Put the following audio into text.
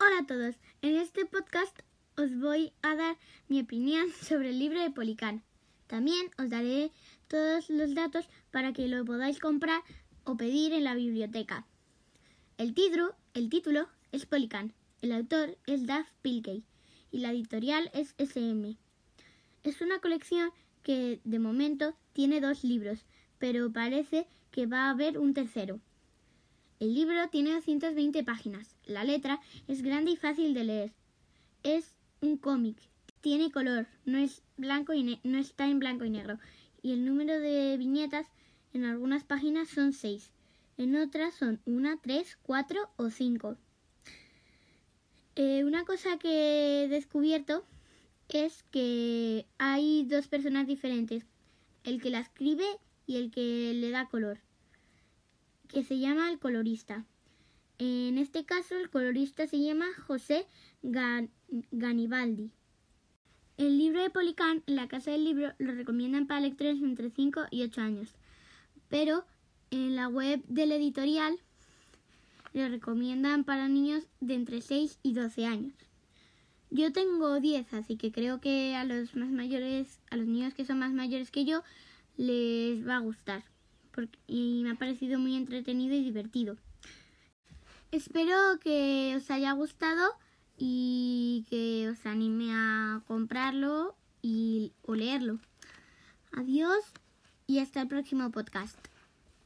Hola a todos, en este podcast os voy a dar mi opinión sobre el libro de Policán. También os daré todos los datos para que lo podáis comprar o pedir en la biblioteca. El título, el título es Policán, el autor es Duff Pilkey y la editorial es SM. Es una colección que de momento tiene dos libros, pero parece que va a haber un tercero. El libro tiene 220 páginas. La letra es grande y fácil de leer. Es un cómic. Tiene color, no es blanco y no está en blanco y negro. Y el número de viñetas en algunas páginas son 6. En otras son 1, 3, 4 o 5. Eh, una cosa que he descubierto es que hay dos personas diferentes, el que la escribe y el que le da color que se llama el colorista. En este caso, el colorista se llama José Ganibaldi. El libro de Policán, la casa del libro, lo recomiendan para lectores entre 5 y 8 años. Pero en la web del editorial lo recomiendan para niños de entre 6 y 12 años. Yo tengo 10, así que creo que a los más mayores, a los niños que son más mayores que yo, les va a gustar y me ha parecido muy entretenido y divertido. Espero que os haya gustado y que os anime a comprarlo y o leerlo. Adiós y hasta el próximo podcast.